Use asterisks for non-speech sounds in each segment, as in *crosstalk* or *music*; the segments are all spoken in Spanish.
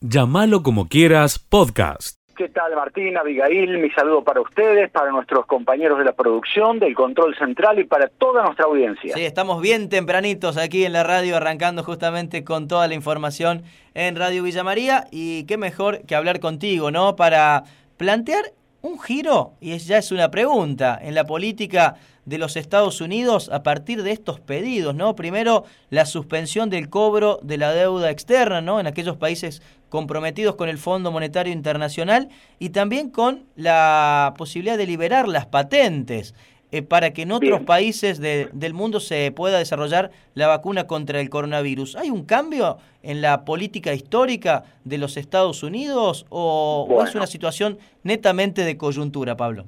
Llámalo como quieras, podcast. ¿Qué tal Martín, Abigail? Mi saludo para ustedes, para nuestros compañeros de la producción, del control central y para toda nuestra audiencia. Sí, estamos bien tempranitos aquí en la radio, arrancando justamente con toda la información en Radio Villa María y qué mejor que hablar contigo, ¿no? Para plantear un giro, y ya es una pregunta, en la política de los Estados Unidos a partir de estos pedidos, ¿no? Primero, la suspensión del cobro de la deuda externa, ¿no? En aquellos países comprometidos con el Fondo Monetario Internacional y también con la posibilidad de liberar las patentes eh, para que en otros países del mundo se pueda desarrollar la vacuna contra el coronavirus. ¿Hay un cambio en la política histórica de los Estados Unidos o es una situación netamente de coyuntura, Pablo?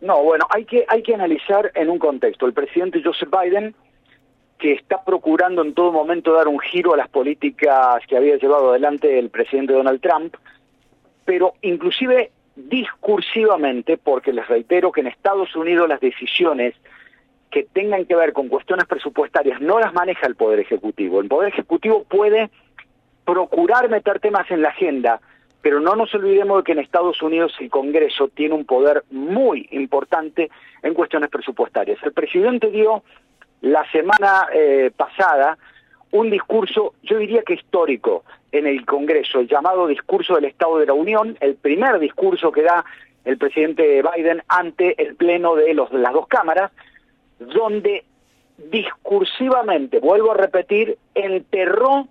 No, bueno, hay que, hay que analizar en un contexto. El presidente Joseph Biden, que está procurando en todo momento dar un giro a las políticas que había llevado adelante el presidente Donald Trump, pero inclusive discursivamente, porque les reitero que en Estados Unidos las decisiones que tengan que ver con cuestiones presupuestarias no las maneja el Poder Ejecutivo. El Poder Ejecutivo puede procurar meter temas en la agenda, pero no nos olvidemos de que en Estados Unidos el Congreso tiene un poder muy importante en cuestiones presupuestarias. El presidente dio la semana eh, pasada un discurso, yo diría que histórico, en el Congreso, el llamado discurso del Estado de la Unión, el primer discurso que da el presidente Biden ante el pleno de, los, de las dos cámaras, donde discursivamente, vuelvo a repetir, enterró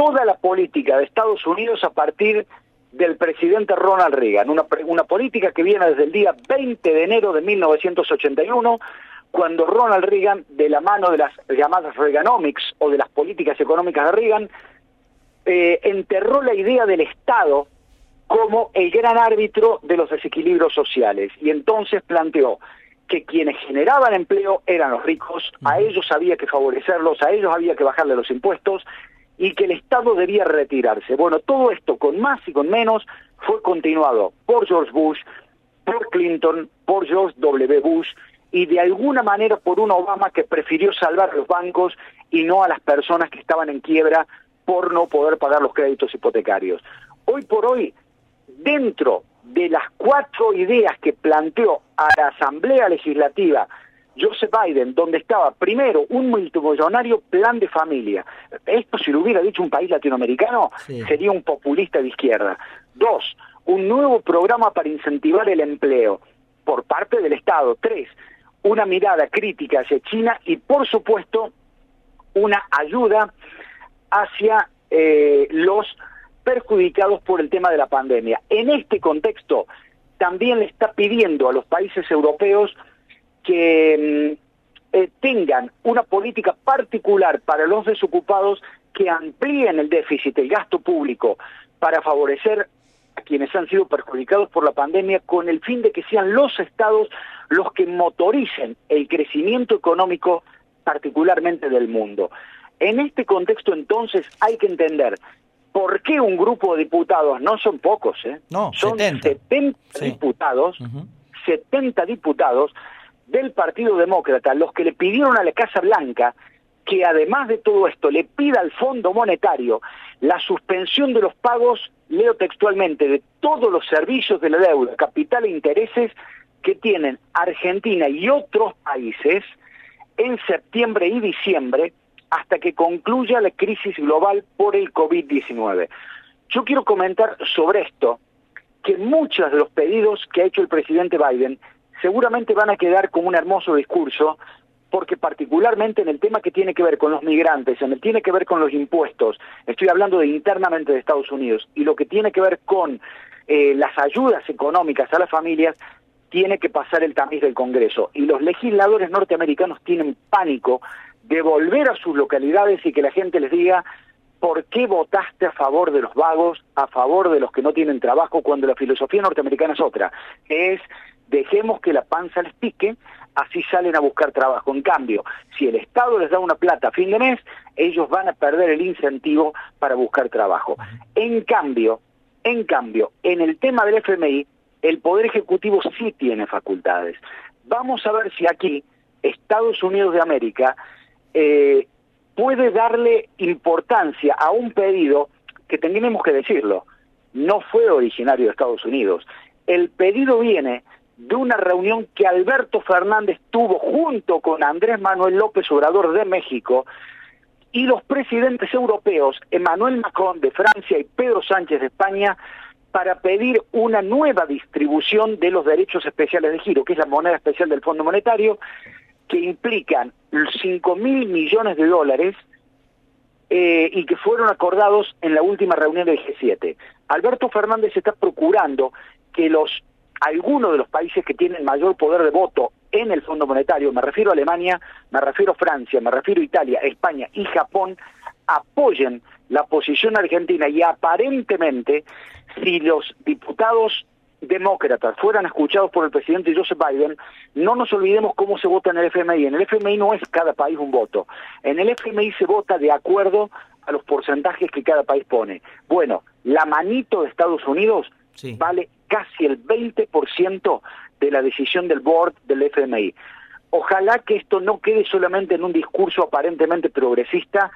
toda la política de Estados Unidos a partir del presidente Ronald Reagan, una, una política que viene desde el día 20 de enero de 1981, cuando Ronald Reagan, de la mano de las llamadas Reaganomics o de las políticas económicas de Reagan, eh, enterró la idea del Estado como el gran árbitro de los desequilibrios sociales. Y entonces planteó que quienes generaban empleo eran los ricos, a ellos había que favorecerlos, a ellos había que bajarle los impuestos y que el Estado debía retirarse. Bueno, todo esto con más y con menos fue continuado por George Bush, por Clinton, por George W. Bush y de alguna manera por un Obama que prefirió salvar los bancos y no a las personas que estaban en quiebra por no poder pagar los créditos hipotecarios. Hoy por hoy, dentro de las cuatro ideas que planteó a la Asamblea Legislativa Joseph Biden, donde estaba primero un multimillonario plan de familia. Esto si lo hubiera dicho un país latinoamericano, sería un populista de izquierda. Dos, un nuevo programa para incentivar el empleo por parte del Estado. Tres, una mirada crítica hacia China y por supuesto una ayuda hacia eh, los perjudicados por el tema de la pandemia. En este contexto, también le está pidiendo a los países europeos que mm, eh, tengan una política particular para los desocupados que amplíen el déficit, el gasto público, para favorecer a quienes han sido perjudicados por la pandemia con el fin de que sean los estados los que motoricen el crecimiento económico particularmente del mundo. En este contexto entonces hay que entender por qué un grupo de diputados, no son pocos, ¿eh? no, son 70, diputados, 70 diputados del Partido Demócrata, los que le pidieron a la Casa Blanca que además de todo esto le pida al Fondo Monetario la suspensión de los pagos, leo textualmente, de todos los servicios de la deuda, capital e intereses que tienen Argentina y otros países en septiembre y diciembre hasta que concluya la crisis global por el COVID-19. Yo quiero comentar sobre esto que muchos de los pedidos que ha hecho el presidente Biden seguramente van a quedar como un hermoso discurso, porque particularmente en el tema que tiene que ver con los migrantes, en el tiene que ver con los impuestos, estoy hablando de internamente de Estados Unidos, y lo que tiene que ver con eh, las ayudas económicas a las familias, tiene que pasar el tamiz del Congreso. Y los legisladores norteamericanos tienen pánico de volver a sus localidades y que la gente les diga, ¿por qué votaste a favor de los vagos, a favor de los que no tienen trabajo, cuando la filosofía norteamericana es otra? Es dejemos que la panza les pique, así salen a buscar trabajo. En cambio, si el Estado les da una plata a fin de mes, ellos van a perder el incentivo para buscar trabajo. En cambio, en cambio, en el tema del FMI, el Poder Ejecutivo sí tiene facultades. Vamos a ver si aquí Estados Unidos de América eh, puede darle importancia a un pedido que tenemos que decirlo, no fue originario de Estados Unidos. El pedido viene de una reunión que Alberto Fernández tuvo junto con Andrés Manuel López Obrador de México y los presidentes europeos, Emmanuel Macron de Francia y Pedro Sánchez de España, para pedir una nueva distribución de los derechos especiales de giro, que es la moneda especial del Fondo Monetario, que implican 5 mil millones de dólares eh, y que fueron acordados en la última reunión del G7. Alberto Fernández está procurando que los algunos de los países que tienen mayor poder de voto en el Fondo Monetario, me refiero a Alemania, me refiero a Francia, me refiero a Italia, España y Japón, apoyen la posición argentina y aparentemente si los diputados demócratas fueran escuchados por el presidente Joseph Biden, no nos olvidemos cómo se vota en el FMI. En el FMI no es cada país un voto. En el FMI se vota de acuerdo a los porcentajes que cada país pone. Bueno, la manito de Estados Unidos vale casi el 20% de la decisión del board del FMI. Ojalá que esto no quede solamente en un discurso aparentemente progresista,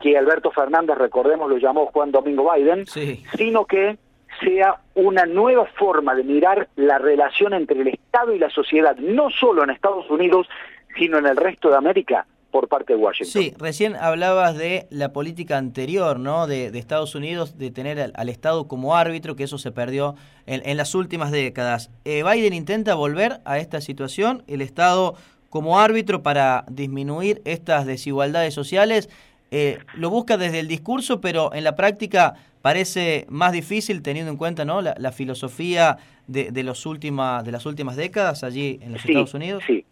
que Alberto Fernández, recordemos, lo llamó Juan Domingo Biden, sino que sea una nueva forma de mirar la relación entre el Estado y la sociedad, no solo en Estados Unidos, sino en el resto de América, por parte de Washington. Sí, recién hablabas de la política anterior, ¿no? De, Estados Unidos, de tener al, Estado como árbitro, que eso se perdió en, las últimas décadas. Eh, Biden intenta volver a esta situación, el Estado como árbitro para disminuir estas desigualdades sociales. Eh, lo busca desde el discurso, pero en la práctica parece más difícil teniendo en cuenta ¿no? la, filosofía de, los última, de las últimas décadas allí en los Estados Unidos. Sí,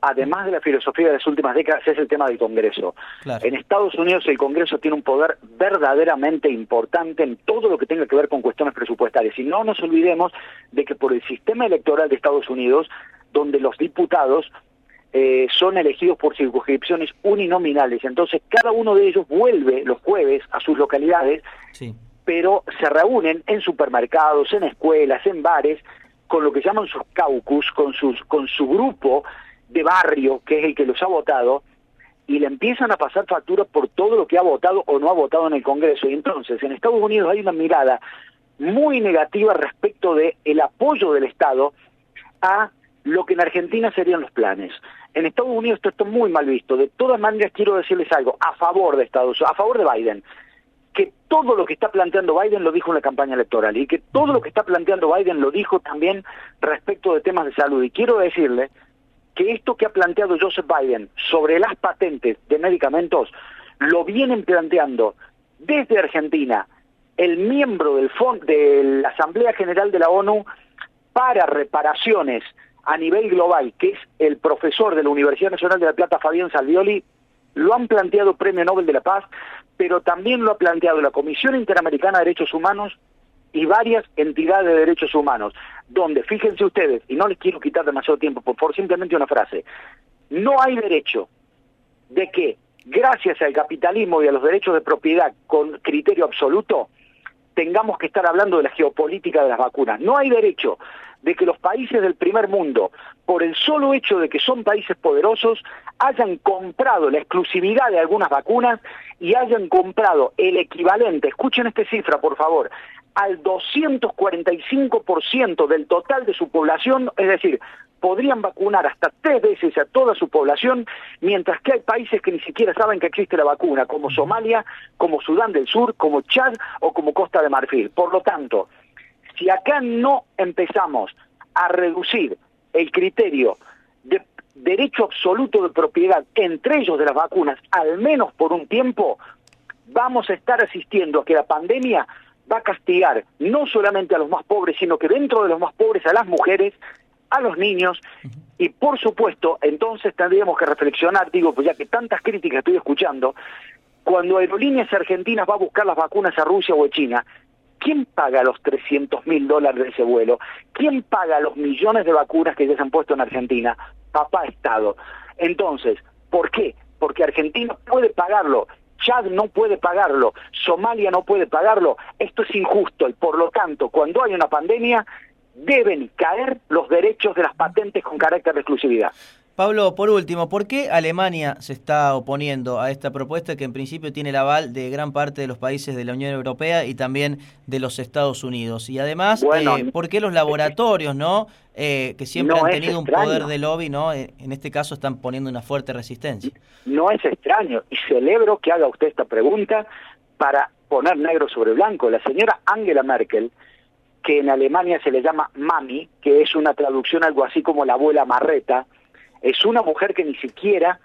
además de la filosofía de las últimas décadas, es el tema del Congreso. En Estados Unidos el Congreso tiene un poder verdaderamente importante en todo lo que tenga que ver con cuestiones presupuestarias. Y no nos olvidemos de que por el sistema electoral de Estados Unidos, donde los diputados eh, son elegidos por circunscripciones uninominales. Entonces, cada uno de ellos vuelve los jueves a sus localidades, pero se reúnen en supermercados, en escuelas, en bares, con lo que llaman sus caucus, con, sus, con su grupo de barrio, que es el que los ha votado, y le empiezan a pasar facturas por todo lo que ha votado o no ha votado en el Congreso. Y entonces, en Estados Unidos hay una mirada muy negativa respecto de el apoyo del Estado a lo que en Argentina serían los planes. En Estados Unidos esto está muy mal visto. De todas maneras quiero decirles algo a favor de Estados Unidos, a favor de Biden, que todo lo que está planteando Biden lo dijo en la campaña electoral y que todo lo que está planteando Biden lo dijo también respecto de temas de salud. Y quiero decirle que esto que ha planteado Joseph Biden sobre las patentes de medicamentos lo vienen planteando desde Argentina el miembro de la Asamblea General de la ONU para reparaciones a nivel global, que es el profesor de la Universidad Nacional de La Plata, Fabián Salvioli, lo han planteado Premio Nobel de la Paz, pero también lo ha planteado la Comisión Interamericana de Derechos Humanos y varias entidades de derechos humanos, donde, fíjense ustedes, y no les quiero quitar demasiado tiempo, por simplemente una frase, no hay derecho de que, gracias al capitalismo y a los derechos de propiedad con criterio absoluto, tengamos que estar hablando de la geopolítica de las vacunas. No hay derecho de que los países del primer mundo, por el solo hecho de que son países poderosos, hayan comprado la exclusividad de algunas vacunas y hayan comprado el equivalente, escuchen esta cifra por favor, al 245% del total de su población, es decir, podrían vacunar hasta tres veces a toda su población, mientras que hay países que ni siquiera saben que existe la vacuna, como Somalia, como Sudán del Sur, como Chad o como Costa de Marfil. Por lo tanto, si acá no empezamos a reducir el criterio de derecho absoluto de propiedad, entre ellos de las vacunas, al menos por un tiempo, vamos a estar asistiendo a que la pandemia va a castigar no solamente a los más pobres, sino que dentro de los más pobres a las mujeres, a los niños, y por supuesto, entonces tendríamos que reflexionar, digo, pues ya que tantas críticas estoy escuchando, cuando Aerolíneas Argentinas va a buscar las vacunas a Rusia o a China, ¿Quién paga los 300 mil dólares de ese vuelo? ¿Quién paga los millones de vacunas que ya se han puesto en Argentina? Papá Estado. Entonces, ¿por qué? Porque Argentina puede pagarlo, Chad no puede pagarlo, Somalia no puede pagarlo. Esto es injusto y por lo tanto, cuando hay una pandemia, deben caer los derechos de las patentes con carácter de exclusividad. Pablo, por último, ¿por qué Alemania se está oponiendo a esta propuesta que en principio tiene el aval de gran parte de los países de la Unión Europea y también de los Estados Unidos? Y además, eh, ¿por qué los laboratorios, no, eh, que siempre han tenido un poder de lobby, no, eh, en este caso están poniendo una fuerte resistencia? No es extraño y celebro que haga usted esta pregunta para poner negro sobre blanco. La señora Angela Merkel que en Alemania se le llama mami, que es una traducción algo así como la abuela marreta, es una mujer que ni siquiera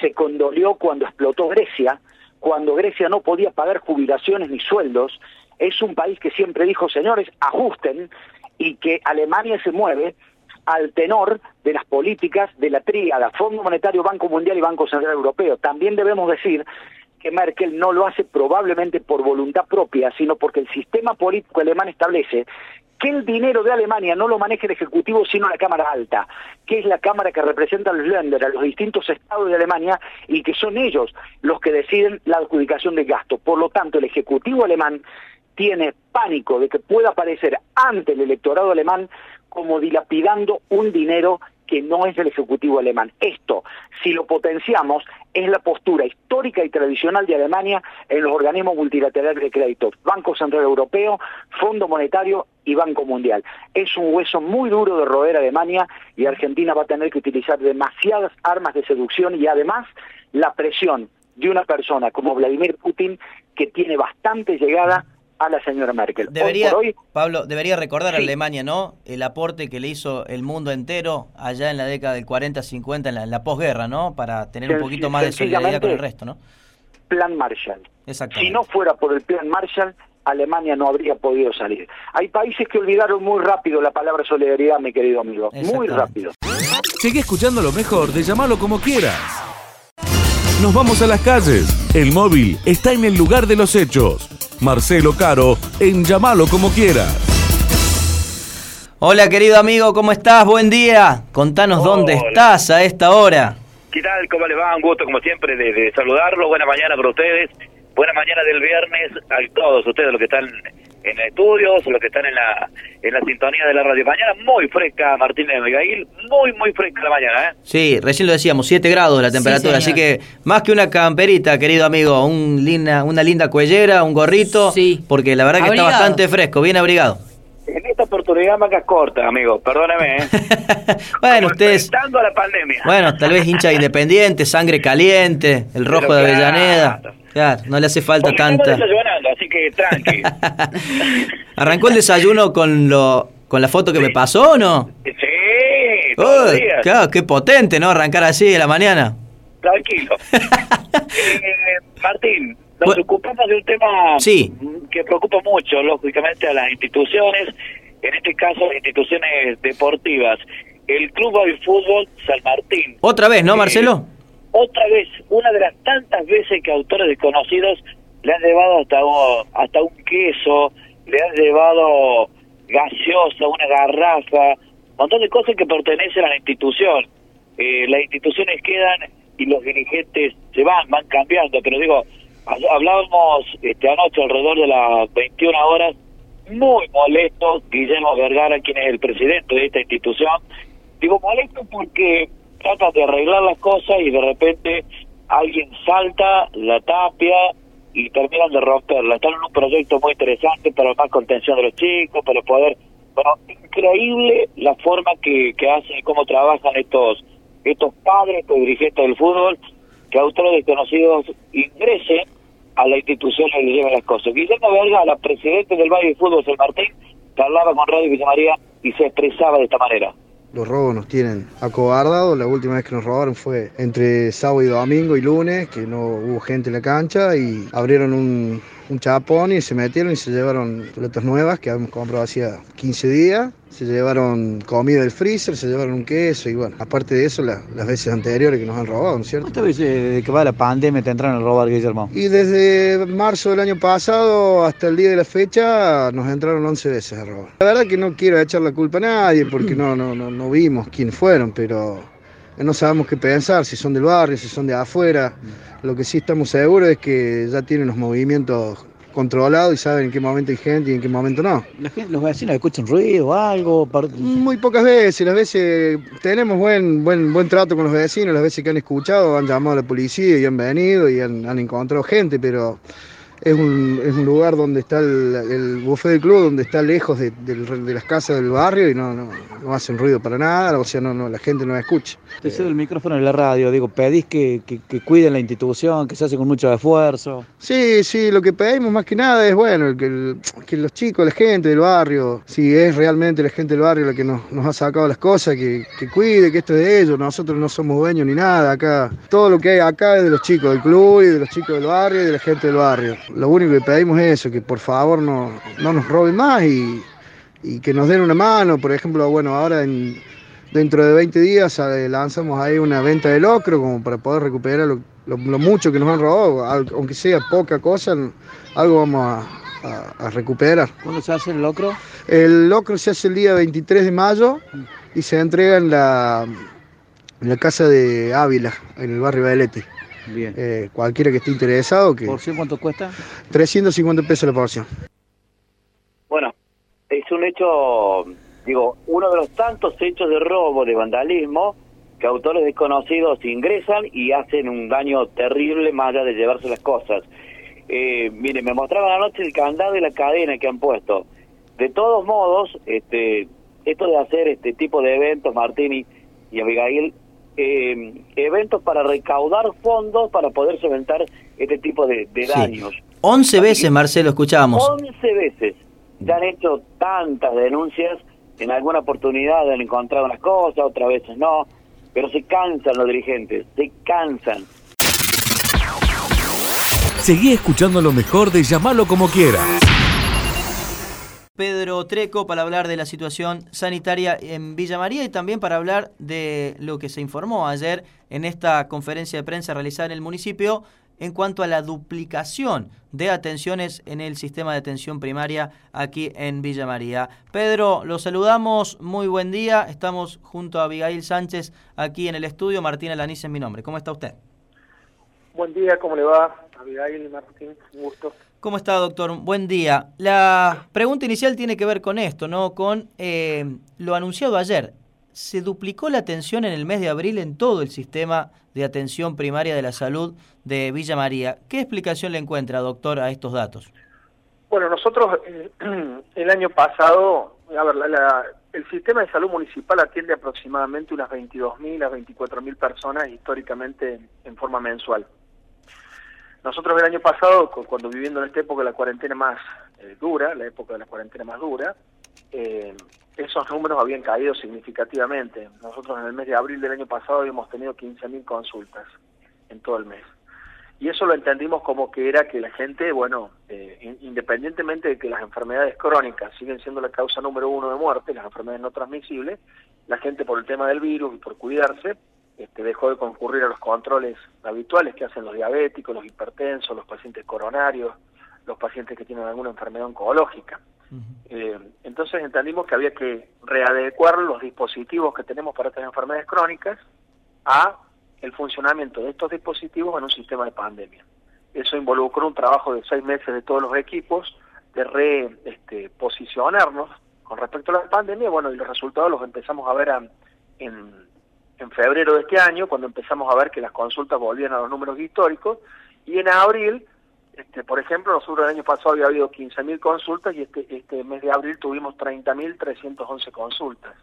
se condolió cuando explotó Grecia, cuando Grecia no podía pagar jubilaciones ni sueldos. Es un país que siempre dijo, señores, ajusten y que Alemania se mueve al tenor de las políticas de la tríada, Fondo Monetario, Banco Mundial y Banco Central Europeo. También debemos decir que Merkel no lo hace probablemente por voluntad propia, sino porque el sistema político alemán establece que el dinero de Alemania no lo maneja el Ejecutivo sino la Cámara Alta, que es la Cámara que representa a los Länder, a los distintos estados de Alemania, y que son ellos los que deciden la adjudicación del gasto. Por lo tanto, el Ejecutivo alemán tiene pánico de que pueda aparecer ante el electorado alemán como dilapidando un dinero que no es del Ejecutivo alemán. Esto, si lo potenciamos, es la postura histórica y tradicional de Alemania en los organismos multilaterales de crédito, Banco Central Europeo, Fondo Monetario y Banco Mundial. Es un hueso muy duro de roer Alemania y Argentina va a tener que utilizar demasiadas armas de seducción y además la presión de una persona como Vladimir Putin que tiene bastante llegada a la señora Merkel. Debería, Pablo, debería recordar a Alemania, ¿no? El aporte que le hizo el mundo entero allá en la década del 40-50, en la, posguerra, ¿no? Para tener un poquito más de solidaridad con el resto, ¿no? Plan Marshall. Si no fuera por el Plan Marshall, Alemania no habría podido salir. Hay países que olvidaron muy rápido la palabra solidaridad, mi querido amigo. Muy rápido. Sigue escuchando lo mejor de llamarlo como quieras. Nos vamos a las calles. El móvil está en el lugar de los hechos. Marcelo Caro en Llamalo como quieras. Hola querido amigo, ¿cómo estás? Buen día. Contanos dónde estás a esta hora. ¿Qué tal? ¿Cómo les va? Un gusto como siempre de, de saludarlos. Buena mañana para ustedes. Buena mañana del viernes a todos ustedes los que están en estudios, los que están en la en la sintonía de la radio. Mañana muy fresca, Martín de Miguel, muy, muy fresca la mañana, ¿eh? Sí, recién lo decíamos, 7 grados la temperatura, así que más que una camperita, querido amigo, un linda, una linda cuellera, un gorrito, sí. porque la verdad que está bastante fresco, bien abrigado. En esta oportunidad manga corta, amigo, perdóneme. ¿eh? *laughs* bueno, ustedes... a la pandemia. Bueno, tal vez hincha *laughs* independiente, sangre caliente, el rojo de Avellaneda. Claro, no le hace falta tanta así que tranqui. *laughs* ¿Arrancó el desayuno con lo con la foto que me pasó o no? Sí, Claro, qué potente, ¿no? Arrancar así de la mañana. Tranquilo. *laughs* Eh, Martín, nos ocupamos de un tema que preocupa mucho, lógicamente, a las instituciones, en este caso las instituciones deportivas. El Club de Fútbol San Martín. ¿Otra vez, no, Marcelo? otra vez, una de las tantas veces que autores desconocidos le han llevado hasta, hasta un queso, le han llevado gaseosa, una garrafa, un montón de cosas que pertenecen a la institución. Eh, las instituciones quedan y los dirigentes se van, van cambiando, pero digo, hablábamos este, anoche alrededor de las 21 horas, muy molesto Guillermo Vergara, quien es el presidente de esta institución. Digo molesto porque trata de arreglar las cosas y de repente alguien salta, la tapia y terminan de romperla. Están en un proyecto muy interesante para más contención de los chicos, para poder... Bueno, increíble la forma que, que hacen y cómo trabajan estos estos padres, estos dirigentes del fútbol, que autores desconocidos ingresen a la institución y le lleven las cosas. Guillermo la presidente del Valle de Fútbol San Martín, que hablaba con Radio Villa María y se expresaba de esta manera. Los robos nos tienen acobardados. La última vez que nos robaron fue entre sábado y domingo y lunes, que no hubo gente en la cancha y abrieron un, un chapón y se metieron y se llevaron pelotas nuevas que habíamos comprado hacía 15 días. Se llevaron comida del freezer, se llevaron un queso y bueno, aparte de eso, las veces anteriores que nos han robado, ¿no es cierto? ¿Cuántas veces que va la pandemia te entraron a robar, Guillermo? Y desde marzo del año pasado hasta el día de la fecha nos entraron 11 veces a robar. La verdad que no quiero echar la culpa a nadie porque no, no, no, no vimos quiénes fueron, pero no sabemos qué pensar, si son del barrio, si son de afuera. Lo que sí estamos seguros es que ya tienen los movimientos controlado y saben en qué momento hay gente y en qué momento no. ¿La gente, ¿Los vecinos escuchan ruido o algo? Muy pocas veces, las veces tenemos buen, buen, buen trato con los vecinos, las veces que han escuchado han llamado a la policía y han venido y han, han encontrado gente, pero es un, es un lugar donde está el, el buffet del club, donde está lejos de, de, las casas del barrio y no, no, no, hacen ruido para nada, o sea, no, no la gente no escucha. Te cedo el micrófono en la radio, digo, pedís que, que, que, cuiden la institución, que se hace con mucho esfuerzo. Sí, sí, lo que pedimos más que nada es, bueno, que, que los chicos, la gente del barrio, si es realmente la gente del barrio la que nos, nos ha sacado las cosas, que, que cuide, que esto es de ellos, nosotros no somos dueños ni nada, acá, todo lo que hay acá es de los chicos del club y de los chicos del barrio y de la gente del barrio lo único que pedimos es eso, que por favor no, no nos roben más y, y, que nos den una mano. Por ejemplo, bueno, ahora en, dentro de 20 días eh, lanzamos ahí una venta de locro como para poder recuperar lo, lo, lo mucho que nos han robado, aunque sea poca cosa, algo vamos a, a, a, recuperar. ¿Cuándo se hace el locro? El locro se hace el día 23 de mayo y se entrega en la, en la casa de Ávila, en el barrio Bailete. Bien. Eh, cualquiera que esté interesado. Que... ¿Porción cuánto cuesta? 350 pesos la porción. Bueno, es un hecho, digo, uno de los tantos hechos de robo, de vandalismo, que autores desconocidos ingresan y hacen un daño terrible más allá de llevarse las cosas. Eh, mire, me mostraban anoche el candado y la cadena que han puesto. De todos modos, este, esto de hacer este tipo de eventos, Martini y Abigail, eh, eventos para recaudar fondos para poder solventar este tipo de, de daños. Sí. 11 veces, Marcelo, escuchábamos. 11 veces. Ya han hecho tantas denuncias, en alguna oportunidad han encontrado unas cosas, otras veces no, pero se cansan los dirigentes, se cansan. Seguí escuchando lo mejor de llamarlo como quieras. Pedro Treco para hablar de la situación sanitaria en Villa María y también para hablar de lo que se informó ayer en esta conferencia de prensa realizada en el municipio en cuanto a la duplicación de atenciones en el sistema de atención primaria aquí en Villa María. Pedro, lo saludamos, muy buen día, estamos junto a Abigail Sánchez aquí en el estudio, Martina Laniz es mi nombre, ¿cómo está usted? Buen día, ¿cómo le va? Abigail Martín, un gusto. ¿Cómo está, doctor? Buen día. La pregunta inicial tiene que ver con esto, ¿no? Con eh, lo anunciado ayer. Se duplicó la atención en el mes de abril en todo el sistema de atención primaria de la salud de Villa María. ¿Qué explicación le encuentra, doctor, a estos datos? Bueno, nosotros eh, *clears throat* el año pasado, a ver, la, la, el sistema de salud municipal atiende aproximadamente unas 22.000 a 24.000 personas históricamente en forma mensual. Nosotros el año pasado, cuando viviendo en esta época la cuarentena más eh, dura, la época de la cuarentena más dura, eh, esos números habían caído significativamente. Nosotros en el mes de abril del año pasado habíamos tenido 15.000 consultas en todo el mes. Y eso lo entendimos como que era que la gente, bueno, eh, independientemente de que las enfermedades crónicas siguen siendo la causa número uno de muerte, las enfermedades no transmisibles, la gente por el tema del virus y por cuidarse, este, dejó de concurrir a los controles habituales que hacen los diabéticos, los hipertensos, los pacientes coronarios, los pacientes que tienen alguna enfermedad oncológica. Uh -huh. eh, entonces entendimos que había que readecuar los dispositivos que tenemos para estas enfermedades crónicas a el funcionamiento de estos dispositivos en un sistema de pandemia. Eso involucró un trabajo de seis meses de todos los equipos de reposicionarnos este, con respecto a la pandemia, bueno, y los resultados los empezamos a ver a, en en febrero de este año, cuando empezamos a ver que las consultas volvían a los números históricos, y en abril, este, por ejemplo, nosotros el año pasado había habido 15.000 consultas y este, este mes de abril tuvimos 30.311 consultas,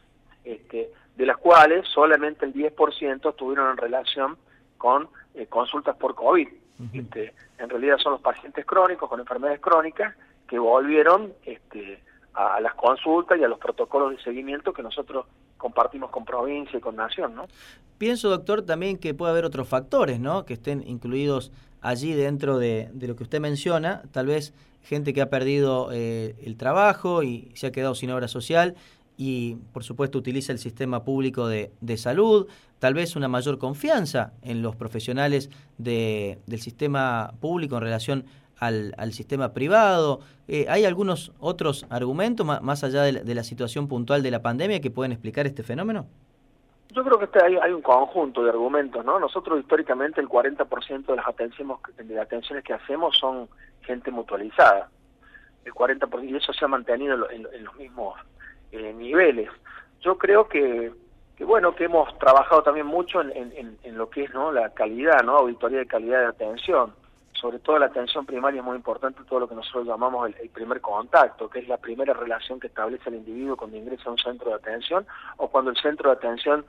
este, de las cuales solamente el 10% estuvieron en relación con eh, consultas por COVID. Uh -huh. este, en realidad son los pacientes crónicos con enfermedades crónicas que volvieron este, a, a las consultas y a los protocolos de seguimiento que nosotros compartimos con provincia y con nación, ¿no? Pienso, doctor, también que puede haber otros factores, ¿no? Que estén incluidos allí dentro de, lo que usted menciona, tal vez gente que ha perdido eh, el trabajo y se ha quedado sin obra social y, por supuesto, utiliza el sistema público de, salud, tal vez una mayor confianza en los profesionales de, del sistema público en relación al, al sistema privado. Eh, ¿Hay algunos otros argumentos, más, allá de la, situación puntual de la pandemia, que pueden explicar este fenómeno? Yo creo que este hay, un conjunto de argumentos, ¿no? Nosotros históricamente el 40% de las atenciones, de las atenciones que hacemos son gente mutualizada. El 40% y eso se ha mantenido en, en los mismos eh, niveles. Yo creo que, que, bueno, que hemos trabajado también mucho en, en, en, lo que es, ¿no? La calidad, ¿no? Auditoría de calidad de atención. Sobre todo la atención primaria es muy importante, todo lo que nosotros llamamos el, el primer contacto, que es la primera relación que establece el individuo cuando ingresa a un centro de atención o cuando el centro de atención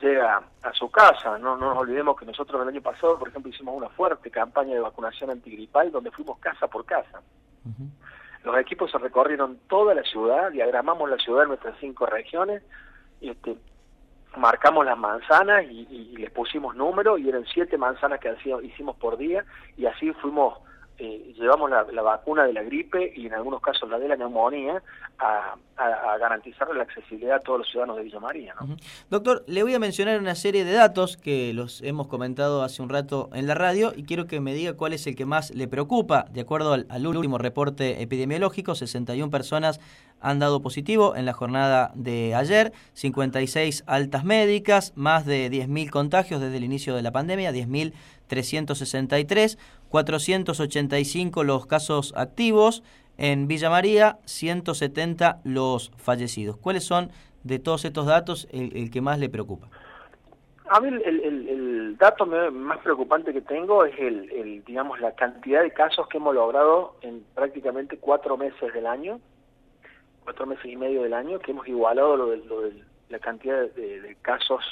llega a su casa. No, no nos olvidemos que nosotros el año pasado, por ejemplo, hicimos una fuerte campaña de vacunación antigripal donde fuimos casa por casa. Uh -huh. Los equipos se recorrieron toda la ciudad, diagramamos la ciudad en nuestras cinco regiones, y este, marcamos las manzanas y, y, les pusimos números y eran siete manzanas que hicimos por día y así fuimos eh, llevamos la, vacuna de la gripe y en algunos casos la de la neumonía a, a, garantizar la accesibilidad a todos los ciudadanos de Villa María. ¿no? Doctor, le voy a mencionar una serie de datos que los hemos comentado hace un rato en la radio y quiero que me diga cuál es el que más le preocupa. De acuerdo al, al último reporte epidemiológico, 61 personas han dado positivo en la jornada de ayer, 56 altas médicas, más de 10.000 contagios desde el inicio de la pandemia, 10.363, 485 los casos activos, en Villa María 170 los fallecidos. ¿Cuáles son de todos estos datos el, que más le preocupa? A mí el, el, dato más preocupante que tengo es el, digamos, la cantidad de casos que hemos logrado en prácticamente cuatro meses del año, cuatro meses y medio del año, que hemos igualado lo de, lo de la cantidad de, de, casos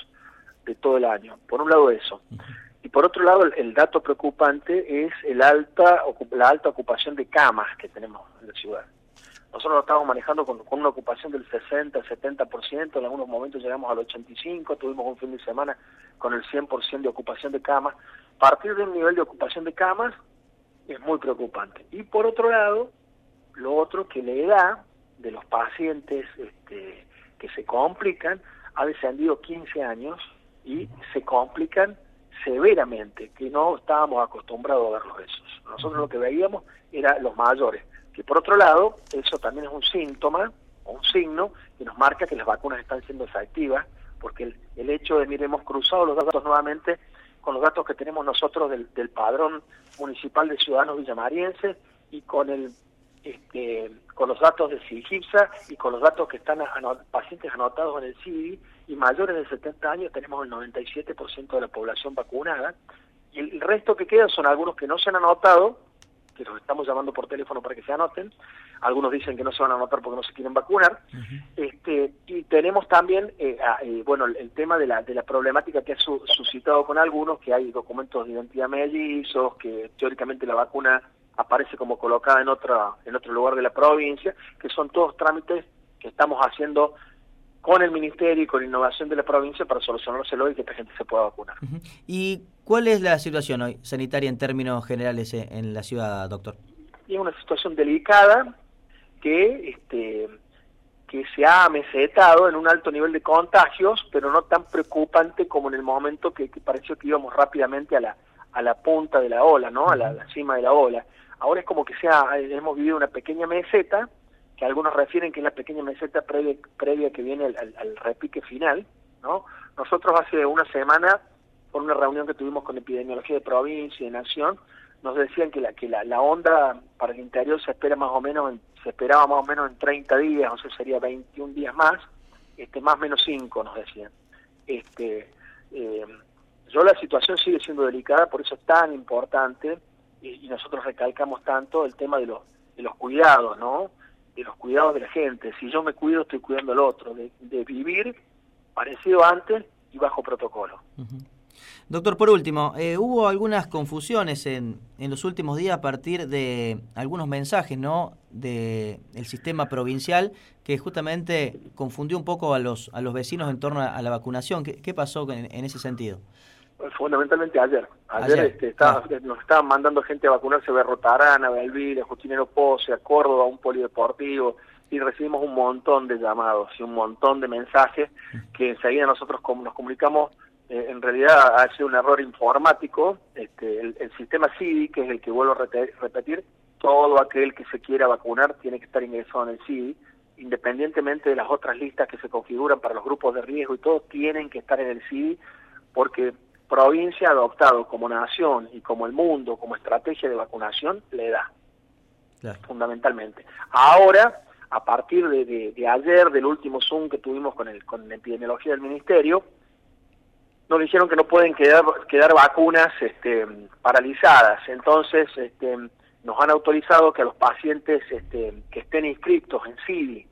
de todo el año. Por un lado eso. Y por otro lado, el, el, dato preocupante es el alta, la alta ocupación de camas que tenemos en la ciudad. Nosotros lo estamos manejando con, con una ocupación del 60, 70%, en algunos momentos llegamos al 85%, tuvimos un fin de semana con el 100% de ocupación de camas. Partir de un nivel de ocupación de camas es muy preocupante. Y por otro lado, lo otro que la edad de los pacientes este, que se complican ha descendido 15 años y se complican severamente, que no estábamos acostumbrados a verlos esos. Nosotros lo que veíamos era los mayores, que por otro lado, eso también es un síntoma o un signo que nos marca que las vacunas están siendo efectivas, porque el, el hecho de, mire, hemos cruzado los datos nuevamente con los datos que tenemos nosotros del, del padrón municipal de ciudadanos villamarienses y con el este, con los datos de SIGIPSA y con los datos que están anot pacientes anotados en el CIDI y mayores de 70 años tenemos el 97% de la población vacunada. Y el resto que queda son algunos que no se han anotado, que los estamos llamando por teléfono para que se anoten, algunos dicen que no se van a anotar porque no se quieren vacunar, uh -huh. este y tenemos también, eh, eh, bueno, el, el, tema de la, de la problemática que ha su, suscitado con algunos, que hay documentos de identidad mellizos, que teóricamente la vacuna aparece como colocada en otra en otro lugar de la provincia, que son todos trámites que estamos haciendo con el ministerio y con innovación de la provincia para solucionárselo y que esta gente se pueda vacunar. ¿Y cuál es la situación hoy sanitaria en términos generales en la ciudad, doctor? Y es una situación delicada que este que se ha mesetado en un alto nivel de contagios, pero no tan preocupante como en el momento que, que pareció que íbamos rápidamente a la a la punta de la ola, ¿no? A la, a la cima de la ola. Ahora es como que sea, hemos vivido una pequeña meseta, que algunos refieren que es la pequeña meseta previa, previa que viene al, repique final, ¿no? Nosotros hace una semana, por una reunión que tuvimos con epidemiología de provincia y de nación, nos decían que la que la, onda para el interior se espera más o menos, en, se esperaba más o menos en 30 días, o sea, sería 21 días más, este más menos 5 nos decían. Este, eh, yo la situación sigue siendo delicada, por eso es tan importante y, nosotros recalcamos tanto el tema de los, de los cuidados, ¿no? De los cuidados de la gente. Si yo me cuido, estoy cuidando al otro. De, de vivir parecido antes y bajo protocolo. Doctor, por último, eh, hubo algunas confusiones en, en los últimos días a partir de algunos mensajes ¿no? del el sistema provincial que justamente confundió un poco a los, a los vecinos en torno a, a la vacunación. ¿Qué, qué pasó en, en, ese sentido? Fundamentalmente ayer. Ayer, ayer. Este, estaba, ah. nos estaban mandando gente a vacunarse a Berrotarana, a Belville, a Justinero Pose, a Córdoba, a un polideportivo, y recibimos un montón de llamados y un montón de mensajes que enseguida nosotros nos comunicamos eh, en realidad ha sido un error informático, este, el, el, sistema CIDI, que es el que vuelvo a repetir, todo aquel que se quiera vacunar tiene que estar ingresado en el CIDI, independientemente de las otras listas que se configuran para los grupos de riesgo y todo, tienen que estar en el CIDI porque provincia ha adoptado como nación y como el mundo, como estrategia de vacunación, le da, fundamentalmente. Ahora, a partir de, ayer, del último Zoom que tuvimos con, el, con la epidemiología del Ministerio, nos dijeron que no pueden quedar, quedar vacunas este, paralizadas. Entonces, este, nos han autorizado que a los pacientes este, que estén inscritos en CIDI,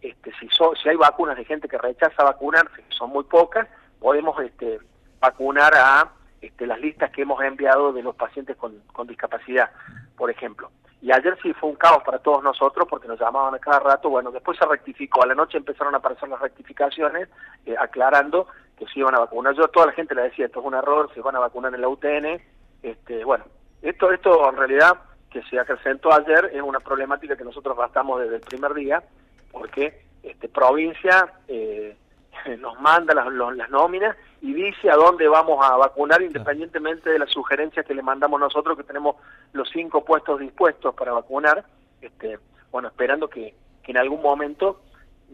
este, si, si hay vacunas de gente que rechaza vacunarse, que son muy pocas, podemos este, vacunar a este, las listas que hemos enviado de los pacientes con, discapacidad, por ejemplo. Y ayer sí fue un caos para todos nosotros porque nos llamaban a cada rato. Bueno, después se rectificó. A la noche empezaron a aparecer las rectificaciones eh, aclarando que se iban a vacunar. Yo a toda la gente le decía, esto es un error, se van a vacunar en la UTN. Este, bueno, esto, esto en realidad que se acrecentó ayer es una problemática que nosotros gastamos desde el primer día porque este, provincia eh, *laughs* nos manda las, las nóminas y dice a dónde vamos a vacunar independientemente de las sugerencias que le mandamos nosotros, que tenemos los cinco puestos dispuestos para vacunar, este, bueno, esperando que, en algún momento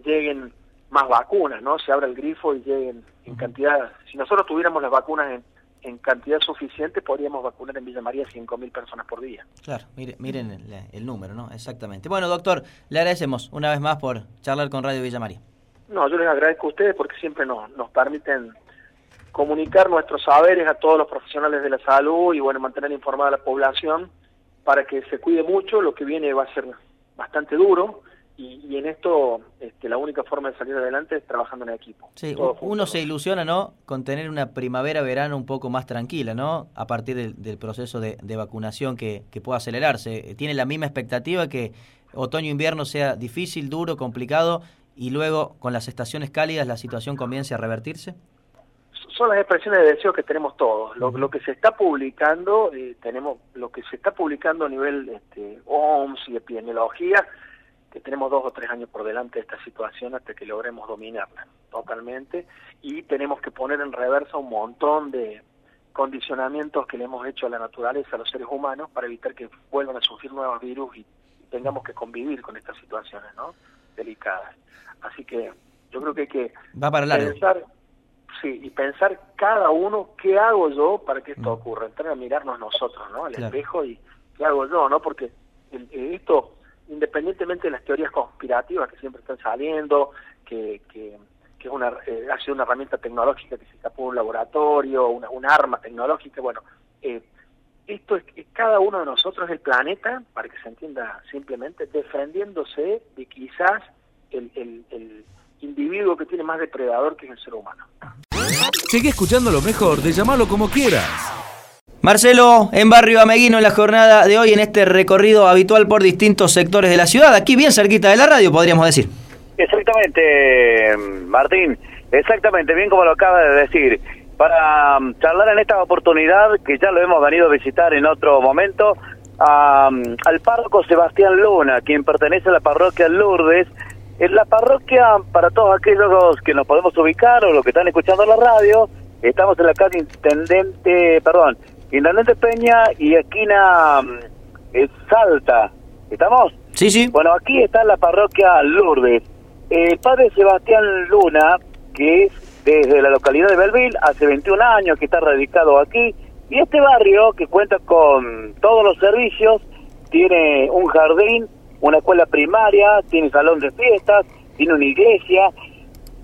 lleguen más vacunas, ¿no? Se abra el grifo y lleguen en cantidad. Si nosotros tuviéramos las vacunas en, en cantidad suficiente, podríamos vacunar en Villa María 5.000 personas por día. Claro, miren, el, el, número, ¿no? Exactamente. Bueno, doctor, le agradecemos una vez más por charlar con Radio Villa María. No, yo les agradezco a ustedes porque siempre nos, nos permiten comunicar nuestros saberes a todos los profesionales de la salud y bueno, mantener informada a la población para que se cuide mucho, lo que viene va a ser bastante duro y, en esto este, la única forma de salir adelante es trabajando en equipo. Sí, uno se ilusiona, ¿no? Con tener una primavera-verano un poco más tranquila, ¿no? A partir del, proceso de, vacunación que, que pueda acelerarse. Tiene la misma expectativa que otoño-invierno sea difícil, duro, complicado y luego con las estaciones cálidas la situación comience a revertirse son las expresiones de deseo que tenemos todos. Lo, que se está publicando, eh, tenemos lo que se está publicando a nivel este, OMS y epidemiología, que tenemos dos o tres años por delante de esta situación hasta que logremos dominarla totalmente, y tenemos que poner en reversa un montón de condicionamientos que le hemos hecho a la naturaleza, a los seres humanos, para evitar que vuelvan a surgir nuevos virus y, tengamos que convivir con estas situaciones ¿no? Delicadas. Así que yo creo que hay que Va para pensar... Sí, y pensar cada uno qué hago yo para que esto mm. ocurra, entrar a mirarnos nosotros, ¿no? Al espejo y qué hago yo, ¿no? Porque esto, independientemente de las teorías conspirativas que siempre están saliendo, que, que, es una, eh, ha sido una herramienta tecnológica que se escapó de un laboratorio, una, un arma tecnológica, bueno, eh, esto es, cada uno de nosotros, el planeta, para que se entienda simplemente, defendiéndose de quizás el, el, el individuo que tiene más depredador que es el ser humano. Sigue escuchando lo mejor de llamarlo como quieras. Marcelo, en Barrio Ameguino, en la jornada de hoy, en este recorrido habitual por distintos sectores de la ciudad, aquí bien cerquita de la radio, podríamos decir. Exactamente, Martín, exactamente, bien como lo acaba de decir. Para um, charlar en esta oportunidad, que ya lo hemos venido a visitar en otro momento, al párroco Sebastián Luna, quien pertenece a la parroquia Lourdes, en la parroquia, para todos aquellos que nos podemos ubicar o los que están escuchando la radio, estamos en la calle Intendente, perdón, Intendente Peña y esquina mm, Salta. ¿Estamos? Sí, sí. Bueno, aquí está la parroquia Lourdes. El padre Sebastián Luna, que es desde la localidad de Belville, hace 21 años que está radicado aquí, y este barrio, que cuenta con todos los servicios, tiene un jardín una escuela primaria, tiene salón de fiestas, tiene una iglesia,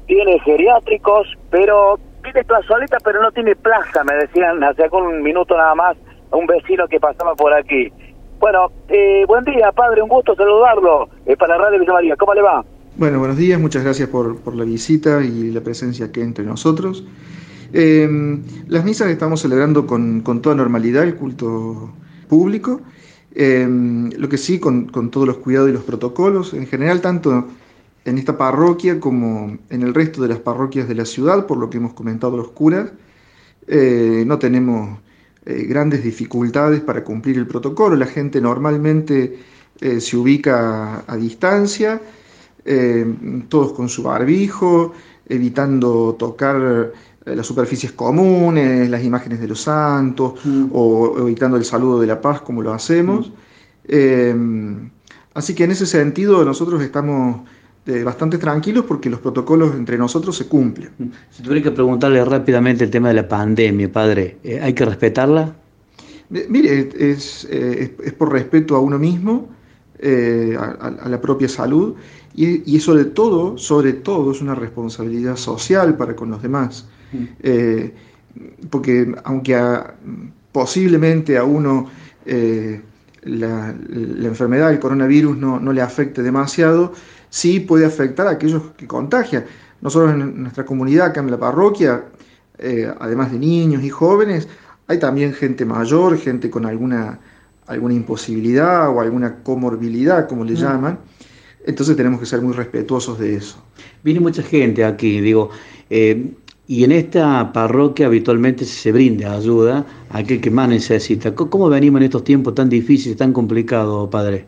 tiene geriátricos, pero tiene plazoleta, pero no tiene plaza, me decían hace un minuto nada más un vecino que pasaba por aquí. Bueno, eh, buen día, padre, un gusto saludarlo eh, para Radio Villa María. ¿Cómo le va? Bueno, buenos días, muchas gracias por, por la visita y la presencia aquí entre nosotros. Eh, las misas estamos celebrando con, con toda normalidad, el culto público. Em, lo que sí, con, todos los cuidados y los protocolos, en general, tanto en esta parroquia como en el resto de las parroquias de la ciudad, por lo que hemos comentado los curas, eh, no tenemos eh, grandes dificultades para cumplir el protocolo. La gente normalmente eh, se ubica a distancia, todos con su barbijo, evitando tocar eh, las superficies comunes, las imágenes de los santos, mm. o, evitando el saludo de la paz como lo hacemos. Mm. Eh, así que en ese sentido nosotros estamos bastante tranquilos porque los protocolos entre nosotros se cumplen. Si tuviera que preguntarle rápidamente el tema de la pandemia, padre, ¿hay que respetarla? Mire, es, es, por respeto a uno mismo, a, la propia salud y, y, sobre todo, sobre todo es una responsabilidad social para con los demás. Mm. porque aunque posiblemente a uno la, enfermedad, el coronavirus, no, no, le afecte demasiado, sí puede afectar a aquellos que contagian. Nosotros en nuestra comunidad, acá en la parroquia, eh, además de niños y jóvenes, hay también gente mayor, gente con alguna, alguna imposibilidad o alguna comorbilidad, como le mm. llaman. Entonces tenemos que ser muy respetuosos de eso. Viene mucha gente aquí, digo, eh, y en esta parroquia habitualmente se brinda ayuda a aquel que más necesita. ¿Cómo venimos en estos tiempos tan difíciles, tan complicados, padre?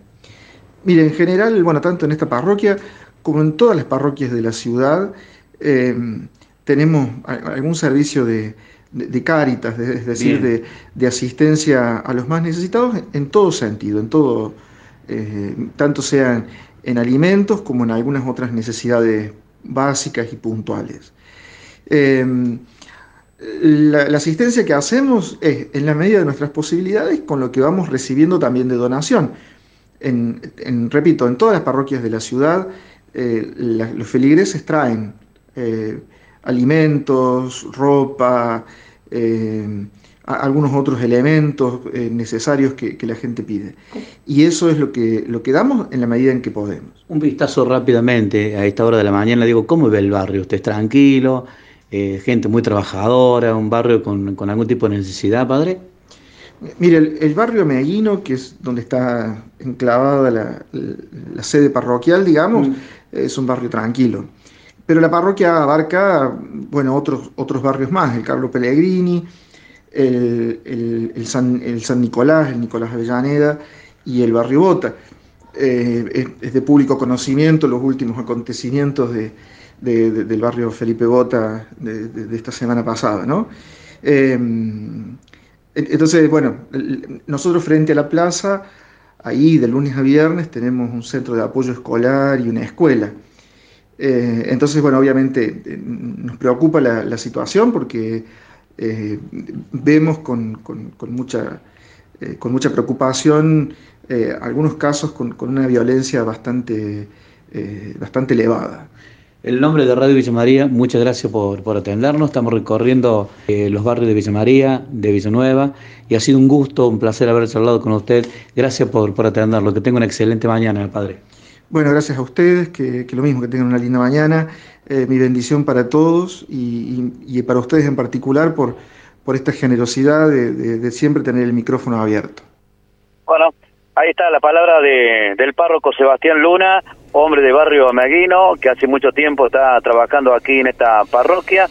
Mire, en general, bueno, tanto en esta parroquia como en todas las parroquias de la ciudad, em, tenemos algún servicio de, de, cáritas, es decir, de, asistencia a los más necesitados en todo sentido, en todo, eh, tanto sean en alimentos como en algunas otras necesidades básicas y puntuales. Em, la, asistencia que hacemos es en la medida de nuestras posibilidades con lo que vamos recibiendo también de donación. En, repito, en todas las parroquias de la ciudad eh, los feligreses traen eh, alimentos, ropa, eh, algunos otros elementos necesarios que, la gente pide. Y eso es lo que, lo que damos en la medida en que podemos. Un vistazo rápidamente a esta hora de la mañana, digo, ¿cómo ve el barrio? ¿Usted es tranquilo? Eh, gente muy trabajadora, un barrio con, algún tipo de necesidad, padre? Mire, el, barrio Meguino, que es donde está enclavada la, sede parroquial, digamos, mm. es un barrio tranquilo. Pero la parroquia abarca, bueno, otros, otros barrios más, el Carlo Pellegrini, el, San, Nicolás, el Nicolás Avellaneda y el barrio Bota. Eh, es, de público conocimiento los últimos acontecimientos de, del barrio Felipe Bota de, esta semana pasada, ¿no? Em, entonces, bueno, nosotros frente a la plaza, ahí de lunes a viernes tenemos un centro de apoyo escolar y una escuela. Eh, entonces, bueno, obviamente eh, nos preocupa la, situación porque eh, vemos con, mucha, con mucha preocupación algunos casos con, una violencia bastante, bastante elevada. El nombre de Radio Villa María, muchas gracias por, atendernos. Estamos recorriendo eh, los barrios de Villa María, de Villanueva, y ha sido un gusto, un placer haber charlado con usted. Gracias por, por atenderlo. Que tenga una excelente mañana, padre. Bueno, gracias a ustedes, que, lo mismo, que tengan una linda mañana. Eh, mi bendición para todos y, para ustedes en particular por, por esta generosidad de, siempre tener el micrófono abierto. Bueno, ahí está la palabra del párroco Sebastián Luna hombre de barrio Meguino, que hace mucho tiempo está trabajando aquí en esta parroquia.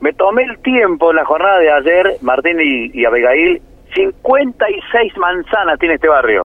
Me tomé el tiempo en la jornada de ayer, Martín y, y Abigail, 56 manzanas tiene este barrio.